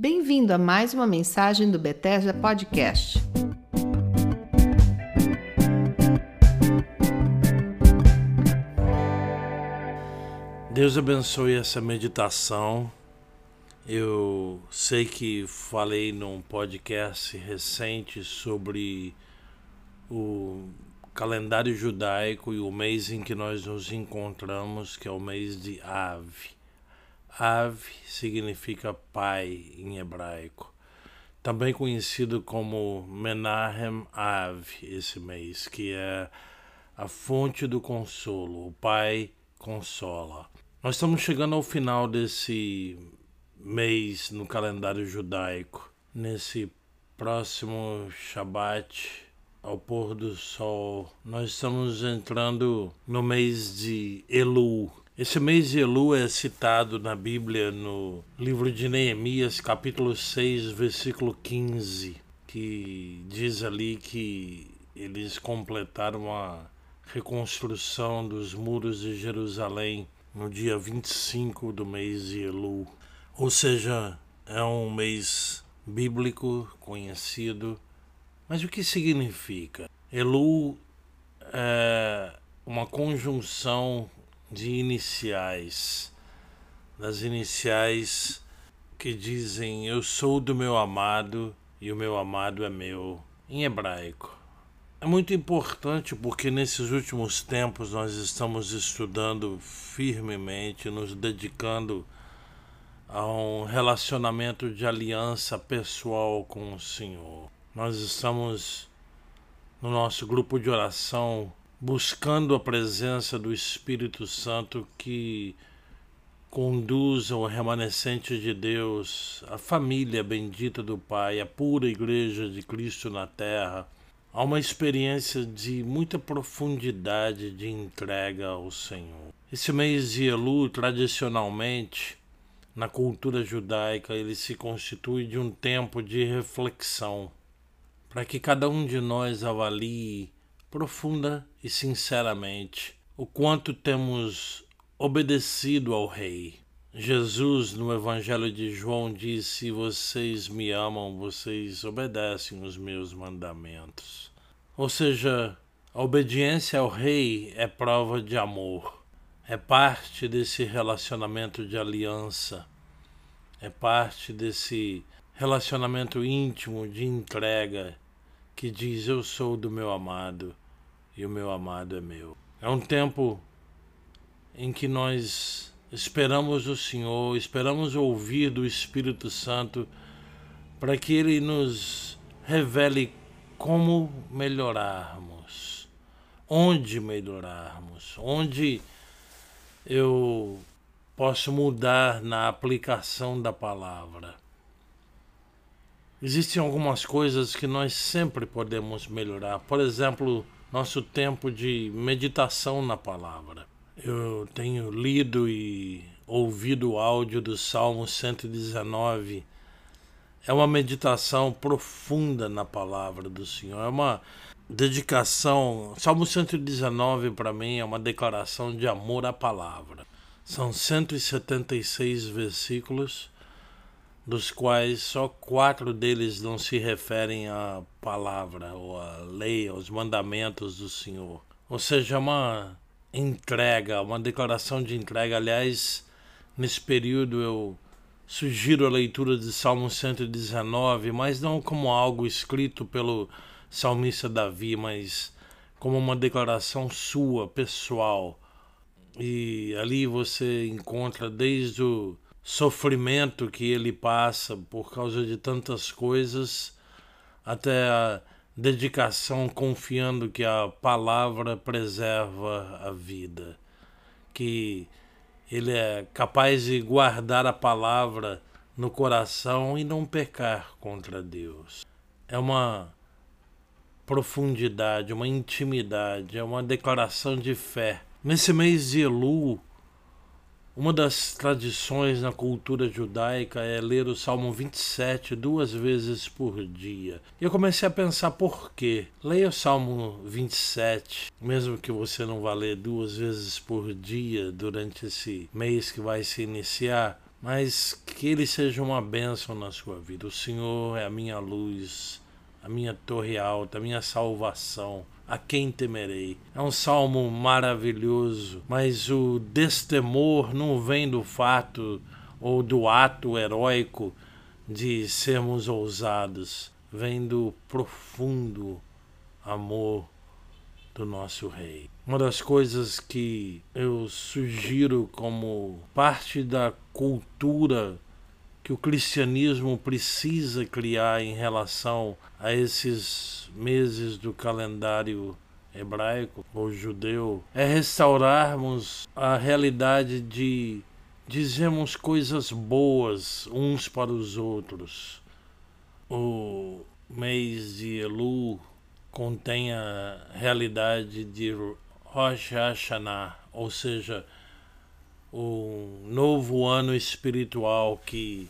Bem-vindo a mais uma mensagem do Bethesda Podcast. Deus abençoe essa meditação. Eu sei que falei num podcast recente sobre o calendário judaico e o mês em que nós nos encontramos, que é o mês de Ave. Ave significa pai em hebraico. Também conhecido como Menahem Ave, esse mês, que é a fonte do consolo, o pai consola. Nós estamos chegando ao final desse mês no calendário judaico. Nesse próximo Shabat, ao pôr do sol, nós estamos entrando no mês de Elu. Esse mês de Elu é citado na Bíblia no livro de Neemias, capítulo 6, versículo 15, que diz ali que eles completaram a reconstrução dos muros de Jerusalém no dia 25 do mês de Elu. Ou seja, é um mês bíblico conhecido. Mas o que significa? Elu é uma conjunção de iniciais, das iniciais que dizem eu sou do meu amado e o meu amado é meu, em hebraico. É muito importante porque nesses últimos tempos nós estamos estudando firmemente, nos dedicando a um relacionamento de aliança pessoal com o Senhor. Nós estamos no nosso grupo de oração buscando a presença do Espírito Santo que conduza o remanescente de Deus, a família bendita do Pai, a pura igreja de Cristo na terra Há uma experiência de muita profundidade de entrega ao Senhor. Esse mês de Elu, tradicionalmente, na cultura judaica, ele se constitui de um tempo de reflexão, para que cada um de nós avalie profunda e sinceramente o quanto temos obedecido ao Rei. Jesus, no Evangelho de João, disse: Se vocês me amam, vocês obedecem os meus mandamentos. Ou seja, a obediência ao Rei é prova de amor, é parte desse relacionamento de aliança, é parte desse relacionamento íntimo de entrega que diz: Eu sou do meu amado e o meu amado é meu. É um tempo em que nós Esperamos o Senhor, esperamos ouvir do Espírito Santo para que ele nos revele como melhorarmos, onde melhorarmos, onde eu posso mudar na aplicação da palavra. Existem algumas coisas que nós sempre podemos melhorar, por exemplo, nosso tempo de meditação na palavra. Eu tenho lido e ouvido o áudio do Salmo 119. É uma meditação profunda na palavra do Senhor. É uma dedicação. Salmo 119 para mim é uma declaração de amor à palavra. São 176 versículos, dos quais só quatro deles não se referem à palavra, ou à lei, aos mandamentos do Senhor. Ou seja, uma entrega, uma declaração de entrega. Aliás, nesse período eu sugiro a leitura de Salmo 119, mas não como algo escrito pelo salmista Davi, mas como uma declaração sua, pessoal. E ali você encontra desde o sofrimento que ele passa por causa de tantas coisas até a dedicação confiando que a palavra preserva a vida, que ele é capaz de guardar a palavra no coração e não pecar contra Deus. É uma profundidade, uma intimidade, é uma declaração de fé. Nesse mês de Elu, uma das tradições na cultura judaica é ler o Salmo 27 duas vezes por dia. E eu comecei a pensar por quê. Leia o Salmo 27, mesmo que você não vá ler duas vezes por dia durante esse mês que vai se iniciar. mas que ele seja uma bênção na sua vida. O Senhor é a minha luz, a minha torre alta, a minha salvação. A quem temerei? É um salmo maravilhoso, mas o destemor não vem do fato ou do ato heróico de sermos ousados, vem do profundo amor do nosso Rei. Uma das coisas que eu sugiro como parte da cultura que o cristianismo precisa criar em relação a esses meses do calendário hebraico ou judeu é restaurarmos a realidade de dizermos coisas boas uns para os outros. O mês de Elu contém a realidade de Rosh Hashanah, ou seja, o novo ano espiritual que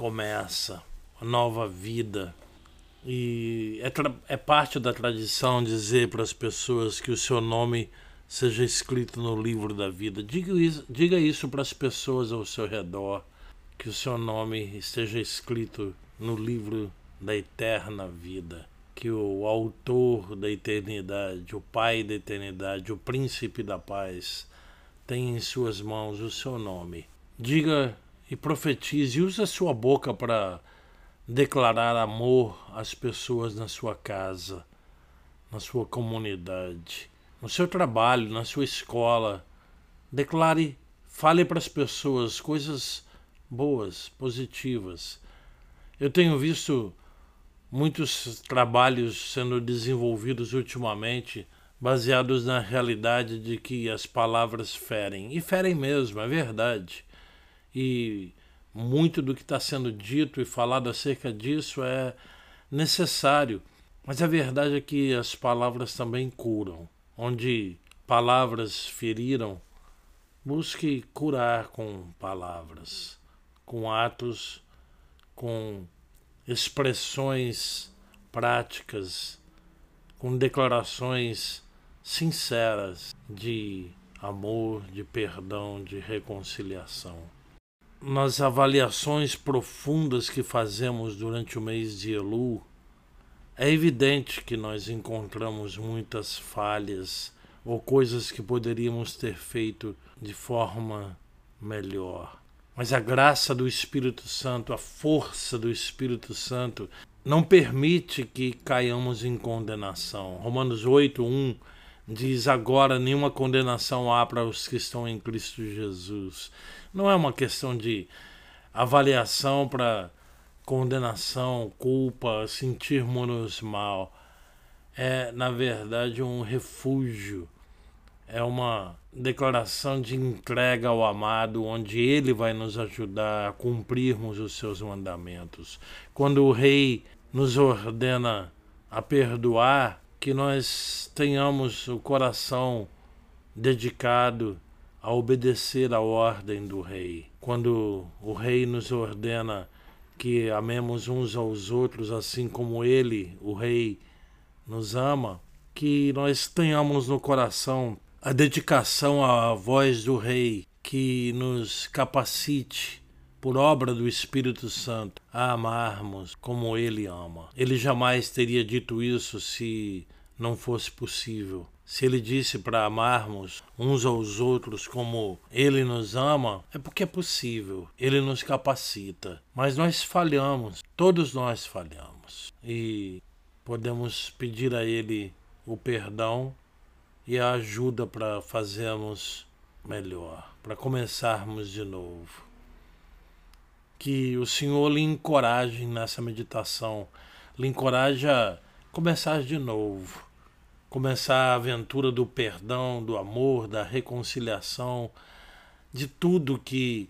começa, a nova vida. E é, é parte da tradição dizer para as pessoas que o seu nome seja escrito no livro da vida. Diga isso, diga isso para as pessoas ao seu redor, que o seu nome esteja escrito no livro da eterna vida que o autor da eternidade, o Pai da eternidade, o Príncipe da paz, tem em suas mãos o seu nome. Diga e profetize, use a sua boca para declarar amor às pessoas na sua casa, na sua comunidade, no seu trabalho, na sua escola. Declare, fale para as pessoas coisas boas, positivas. Eu tenho visto muitos trabalhos sendo desenvolvidos ultimamente baseados na realidade de que as palavras ferem. E ferem mesmo, é verdade. E muito do que está sendo dito e falado acerca disso é necessário. Mas a verdade é que as palavras também curam. Onde palavras feriram, busque curar com palavras, com atos, com expressões práticas, com declarações sinceras de amor, de perdão, de reconciliação. Nas avaliações profundas que fazemos durante o mês de Elu, é evidente que nós encontramos muitas falhas ou coisas que poderíamos ter feito de forma melhor. Mas a graça do Espírito Santo, a força do Espírito Santo, não permite que caiamos em condenação. Romanos 8, 1 diz: Agora nenhuma condenação há para os que estão em Cristo Jesus. Não é uma questão de avaliação para condenação, culpa, sentirmos mal. É, na verdade, um refúgio é uma declaração de entrega ao amado, onde ele vai nos ajudar a cumprirmos os seus mandamentos. Quando o rei nos ordena a perdoar, que nós tenhamos o coração dedicado a obedecer a ordem do rei. Quando o rei nos ordena que amemos uns aos outros assim como ele, o rei, nos ama, que nós tenhamos no coração a dedicação à voz do Rei que nos capacite, por obra do Espírito Santo, a amarmos como Ele ama. Ele jamais teria dito isso se não fosse possível. Se ele disse para amarmos uns aos outros como ele nos ama, é porque é possível. Ele nos capacita. Mas nós falhamos, todos nós falhamos. E podemos pedir a ele o perdão e a ajuda para fazermos melhor, para começarmos de novo. Que o Senhor lhe encoraje nessa meditação, lhe encoraje a começar de novo, começar a aventura do perdão, do amor, da reconciliação, de tudo que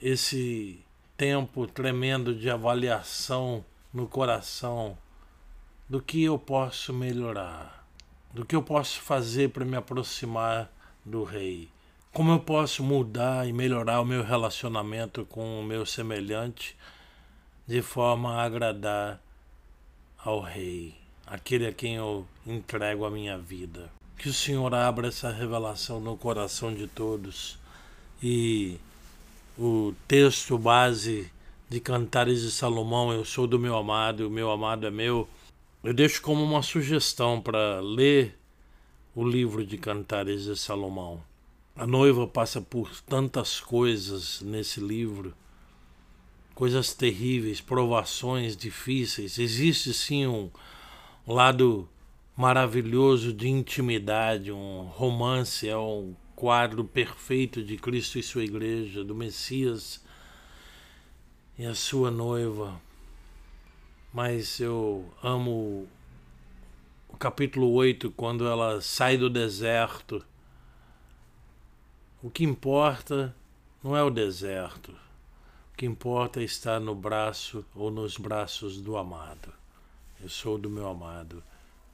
esse tempo tremendo de avaliação no coração do que eu posso melhorar do que eu posso fazer para me aproximar do Rei. Como eu posso mudar e melhorar o meu relacionamento com o meu semelhante de forma a agradar ao Rei, aquele a quem eu entrego a minha vida. Que o Senhor abra essa revelação no coração de todos e o texto base de Cantares de Salomão, Eu sou do meu amado e o meu amado é meu, eu deixo como uma sugestão para ler o livro de Cantares de Salomão. A noiva passa por tantas coisas nesse livro, coisas terríveis, provações difíceis. Existe sim um lado maravilhoso de intimidade, um romance, é um quadro perfeito de Cristo e sua igreja, do Messias e a sua noiva. Mas eu amo o capítulo 8, quando ela sai do deserto. O que importa não é o deserto. O que importa é estar no braço ou nos braços do amado. Eu sou do meu amado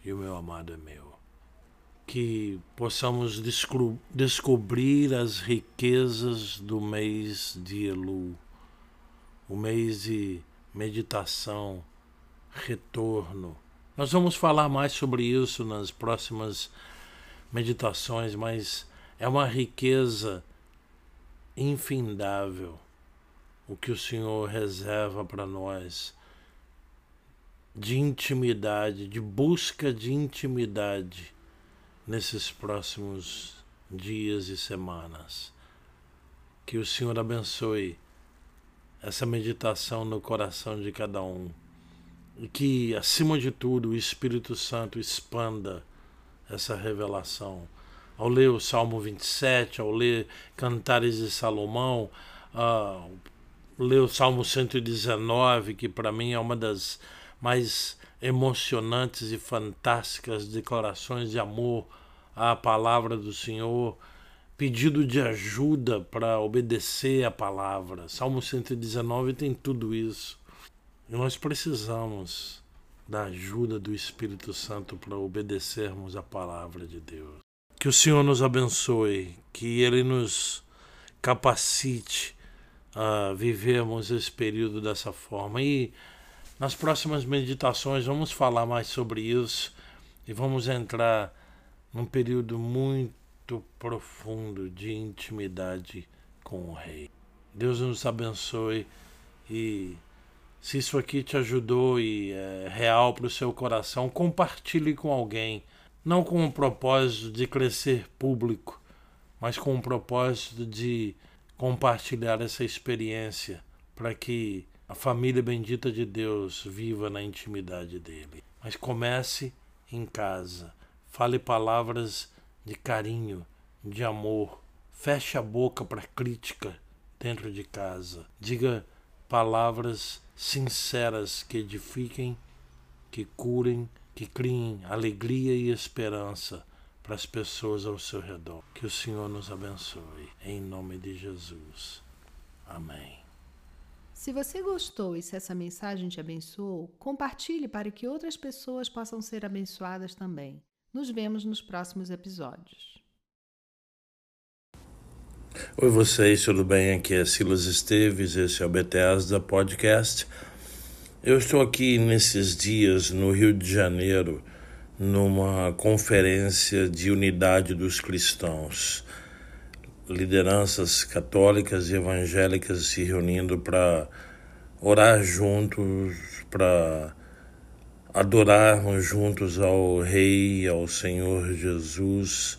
e o meu amado é meu. Que possamos descobrir as riquezas do mês de Elu o mês de meditação, retorno. Nós vamos falar mais sobre isso nas próximas meditações, mas é uma riqueza infindável o que o Senhor reserva para nós de intimidade, de busca de intimidade nesses próximos dias e semanas. Que o Senhor abençoe essa meditação no coração de cada um. E que, acima de tudo, o Espírito Santo expanda essa revelação. Ao ler o Salmo 27, ao ler Cantares de Salomão, uh, ler o Salmo 119, que para mim é uma das mais emocionantes e fantásticas declarações de amor à palavra do Senhor pedido de ajuda para obedecer a palavra. Salmo 119 tem tudo isso. E nós precisamos da ajuda do Espírito Santo para obedecermos a palavra de Deus. Que o Senhor nos abençoe, que Ele nos capacite a vivermos esse período dessa forma. E nas próximas meditações vamos falar mais sobre isso e vamos entrar num período muito profundo de intimidade com o Rei. Deus nos abençoe e se isso aqui te ajudou e é real para o seu coração, compartilhe com alguém, não com o propósito de crescer público, mas com o propósito de compartilhar essa experiência para que a família bendita de Deus viva na intimidade dele. Mas comece em casa. Fale palavras de carinho, de amor. Feche a boca para crítica dentro de casa. Diga palavras sinceras que edifiquem, que curem, que criem alegria e esperança para as pessoas ao seu redor. Que o Senhor nos abençoe. Em nome de Jesus. Amém. Se você gostou e se essa mensagem te abençoou, compartilhe para que outras pessoas possam ser abençoadas também. Nos vemos nos próximos episódios. Oi vocês, tudo bem? Aqui é Silas Esteves, esse é o Bethesda Podcast. Eu estou aqui nesses dias no Rio de Janeiro, numa conferência de unidade dos cristãos. Lideranças católicas e evangélicas se reunindo para orar juntos, para adorarmos juntos ao Rei, ao Senhor Jesus,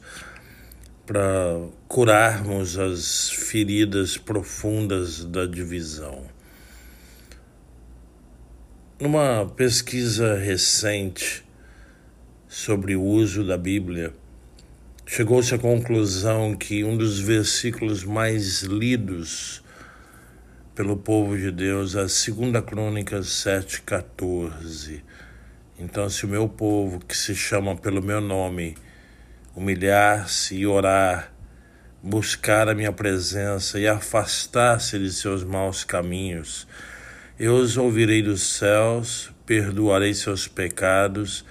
para curarmos as feridas profundas da divisão. Numa pesquisa recente sobre o uso da Bíblia, chegou-se à conclusão que um dos versículos mais lidos pelo povo de Deus é a 2 Crônicas 7,14 então, se o meu povo, que se chama pelo meu nome, humilhar-se e orar, buscar a minha presença e afastar-se de seus maus caminhos, eu os ouvirei dos céus, perdoarei seus pecados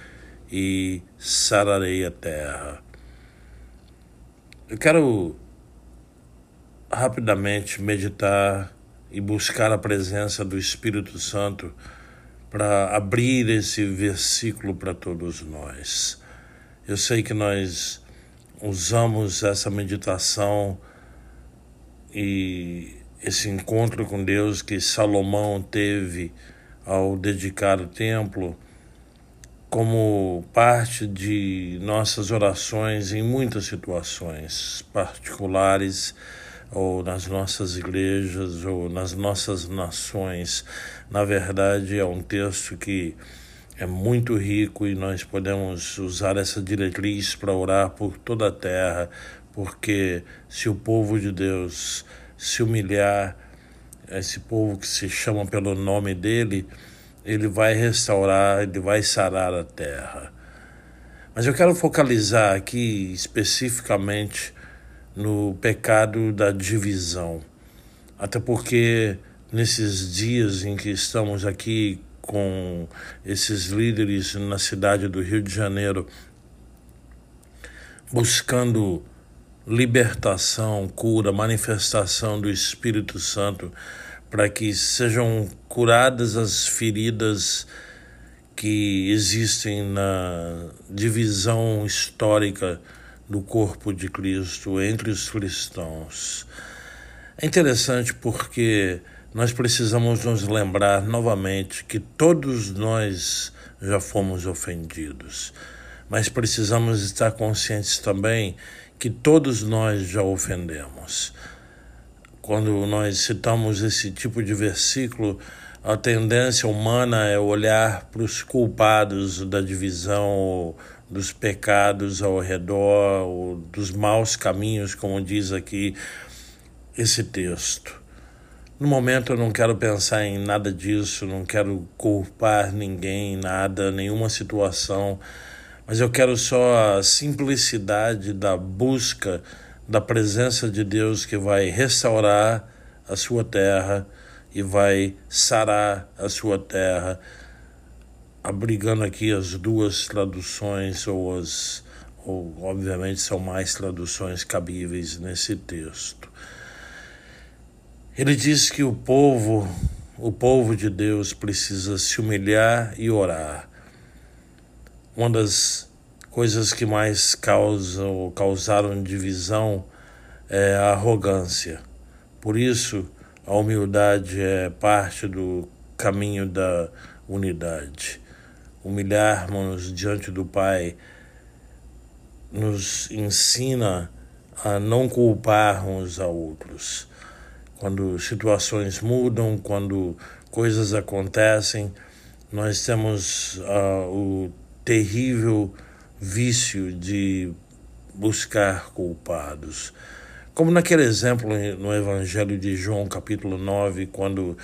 e sararei a terra. Eu quero rapidamente meditar e buscar a presença do Espírito Santo para abrir esse versículo para todos nós. Eu sei que nós usamos essa meditação e esse encontro com Deus que Salomão teve ao dedicar o templo como parte de nossas orações em muitas situações particulares ou nas nossas igrejas ou nas nossas nações. Na verdade, é um texto que é muito rico e nós podemos usar essa diretriz para orar por toda a terra, porque se o povo de Deus se humilhar, esse povo que se chama pelo nome dele, ele vai restaurar, ele vai sarar a terra. Mas eu quero focalizar aqui especificamente no pecado da divisão. Até porque nesses dias em que estamos aqui com esses líderes na cidade do Rio de Janeiro, buscando libertação, cura, manifestação do Espírito Santo, para que sejam curadas as feridas que existem na divisão histórica do corpo de Cristo entre os cristãos. É interessante porque nós precisamos nos lembrar novamente que todos nós já fomos ofendidos, mas precisamos estar conscientes também que todos nós já ofendemos. Quando nós citamos esse tipo de versículo, a tendência humana é olhar para os culpados da divisão, dos pecados ao redor, dos maus caminhos, como diz aqui esse texto. No momento eu não quero pensar em nada disso, não quero culpar ninguém, nada, nenhuma situação, mas eu quero só a simplicidade da busca da presença de Deus que vai restaurar a sua terra e vai sarar a sua terra, abrigando aqui as duas traduções ou as ou obviamente são mais traduções cabíveis nesse texto. Ele diz que o povo, o povo de Deus precisa se humilhar e orar. Uma das coisas que mais causam causaram divisão é a arrogância. Por isso, a humildade é parte do caminho da unidade. Humilharmos diante do Pai nos ensina a não culparmos a outros quando situações mudam, quando coisas acontecem, nós temos uh, o terrível vício de buscar culpados. Como naquele exemplo no Evangelho de João, capítulo 9, quando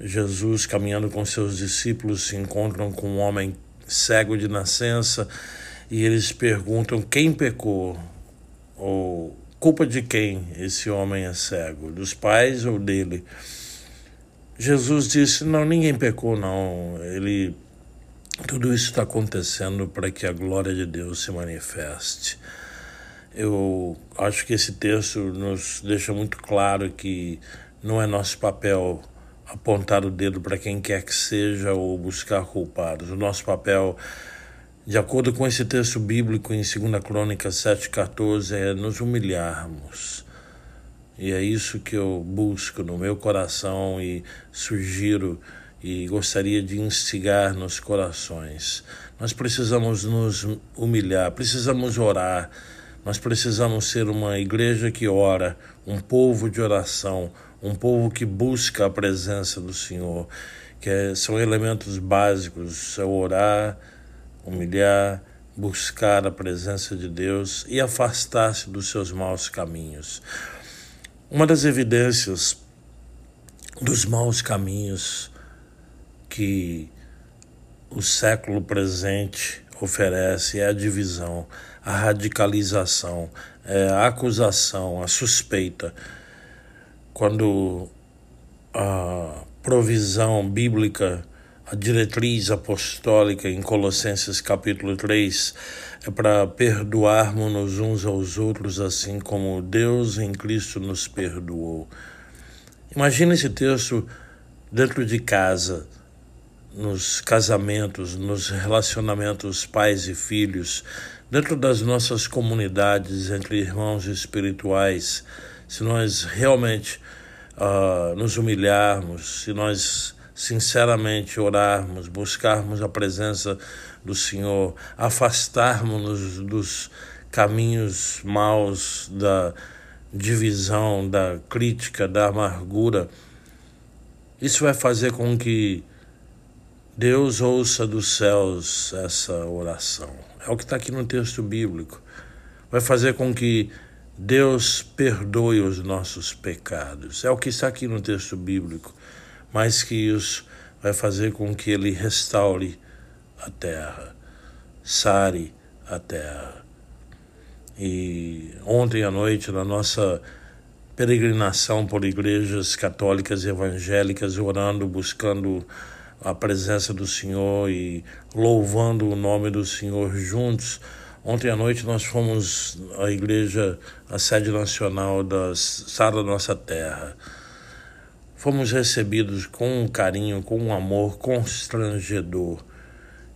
Jesus, caminhando com seus discípulos, se encontram com um homem cego de nascença e eles perguntam quem pecou ou Culpa de quem esse homem é cego? Dos pais ou dele? Jesus disse: Não, ninguém pecou, não. Ele. Tudo isso está acontecendo para que a glória de Deus se manifeste. Eu acho que esse texto nos deixa muito claro que não é nosso papel apontar o dedo para quem quer que seja ou buscar culpados. O nosso papel de acordo com esse texto bíblico em 2 Crônica 7,14, é nos humilharmos. E é isso que eu busco no meu coração e sugiro e gostaria de instigar nos corações. Nós precisamos nos humilhar, precisamos orar, nós precisamos ser uma igreja que ora, um povo de oração, um povo que busca a presença do Senhor, que é, são elementos básicos, é orar, humilhar, buscar a presença de Deus e afastar-se dos seus maus caminhos. Uma das evidências dos maus caminhos que o século presente oferece é a divisão, a radicalização, é a acusação, a suspeita. Quando a provisão bíblica a diretriz apostólica em Colossenses capítulo 3 é para perdoarmos uns aos outros assim como Deus em Cristo nos perdoou. Imagina esse texto dentro de casa, nos casamentos, nos relacionamentos pais e filhos, dentro das nossas comunidades entre irmãos espirituais, se nós realmente uh, nos humilharmos, se nós sinceramente orarmos, buscarmos a presença do Senhor, afastarmos-nos dos caminhos maus da divisão, da crítica, da amargura, isso vai fazer com que Deus ouça dos céus essa oração. É o que está aqui no texto bíblico. Vai fazer com que Deus perdoe os nossos pecados. É o que está aqui no texto bíblico. Mais que isso, vai fazer com que Ele restaure a terra, sare a terra. E ontem à noite, na nossa peregrinação por igrejas católicas e evangélicas, orando, buscando a presença do Senhor e louvando o nome do Senhor juntos. Ontem à noite nós fomos à igreja, a sede nacional da Sala da Nossa Terra. Fomos recebidos com um carinho, com um amor constrangedor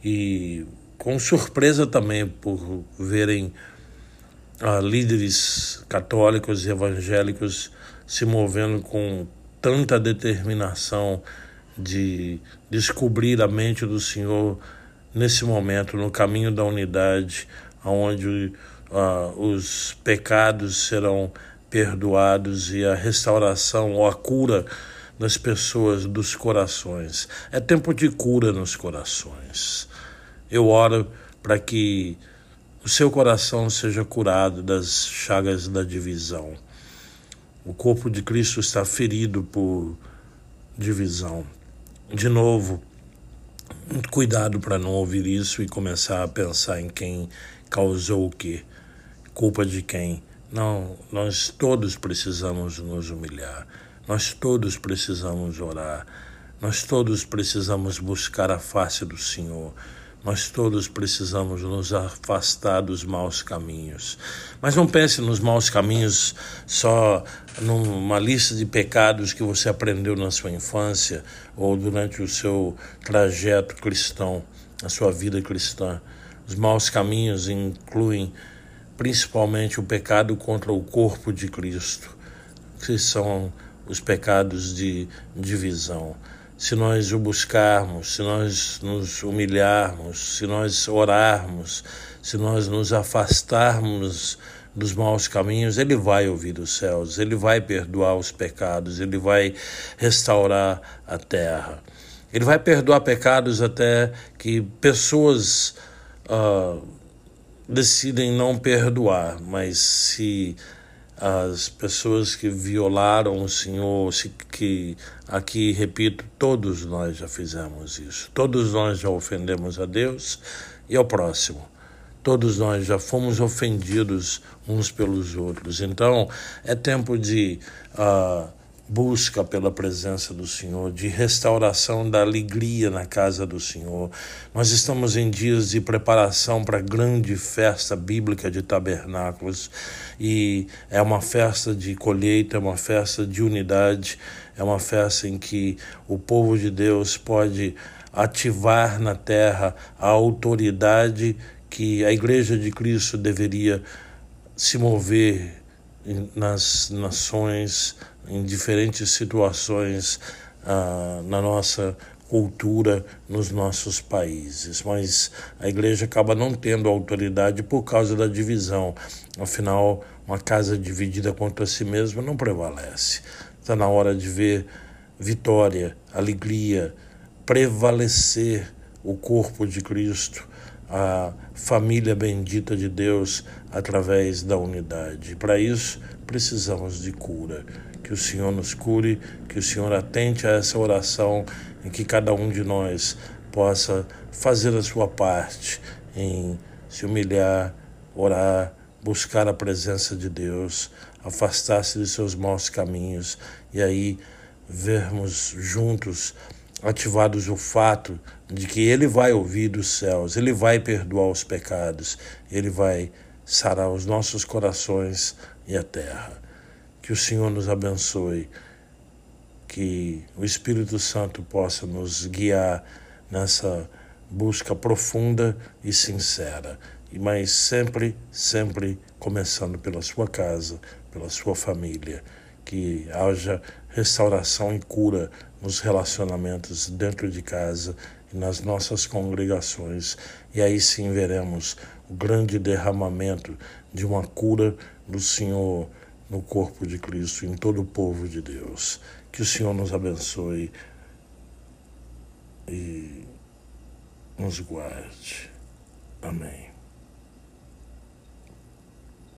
e com surpresa também por verem ah, líderes católicos e evangélicos se movendo com tanta determinação de descobrir a mente do Senhor nesse momento, no caminho da unidade, onde uh, os pecados serão perdoados e a restauração ou a cura das pessoas, dos corações. É tempo de cura nos corações. Eu oro para que o seu coração seja curado das chagas da divisão. O corpo de Cristo está ferido por divisão de novo, muito cuidado para não ouvir isso e começar a pensar em quem causou o quê, culpa de quem. Não, nós todos precisamos nos humilhar, nós todos precisamos orar, nós todos precisamos buscar a face do Senhor. Nós todos precisamos nos afastar dos maus caminhos. Mas não pense nos maus caminhos só numa lista de pecados que você aprendeu na sua infância ou durante o seu trajeto cristão, a sua vida cristã. Os maus caminhos incluem principalmente o pecado contra o corpo de Cristo, que são os pecados de divisão se nós o buscarmos, se nós nos humilharmos, se nós orarmos, se nós nos afastarmos dos maus caminhos, Ele vai ouvir os céus, Ele vai perdoar os pecados, Ele vai restaurar a terra. Ele vai perdoar pecados até que pessoas uh, decidem não perdoar, mas se as pessoas que violaram o Senhor, que aqui repito, todos nós já fizemos isso. Todos nós já ofendemos a Deus e ao próximo. Todos nós já fomos ofendidos uns pelos outros. Então, é tempo de uh, busca pela presença do Senhor, de restauração da alegria na casa do Senhor. Nós estamos em dias de preparação para a grande festa bíblica de tabernáculos e é uma festa de colheita, é uma festa de unidade, é uma festa em que o povo de Deus pode ativar na terra a autoridade que a Igreja de Cristo deveria se mover nas nações em diferentes situações ah, na nossa cultura, nos nossos países. Mas a igreja acaba não tendo autoridade por causa da divisão. Afinal, uma casa dividida contra si mesma não prevalece. Está na hora de ver vitória, alegria, prevalecer o corpo de Cristo, a família bendita de Deus através da unidade. Para isso, precisamos de cura que o Senhor nos cure, que o Senhor atente a essa oração em que cada um de nós possa fazer a sua parte em se humilhar, orar, buscar a presença de Deus, afastar-se de seus maus caminhos e aí vermos juntos ativados o fato de que Ele vai ouvir dos céus, Ele vai perdoar os pecados, Ele vai sarar os nossos corações e a terra. Que o Senhor nos abençoe, que o Espírito Santo possa nos guiar nessa busca profunda e sincera, mas sempre, sempre começando pela sua casa, pela sua família, que haja restauração e cura nos relacionamentos dentro de casa e nas nossas congregações. E aí sim veremos o grande derramamento de uma cura do Senhor no corpo de Cristo, em todo o povo de Deus. Que o Senhor nos abençoe e nos guarde. Amém.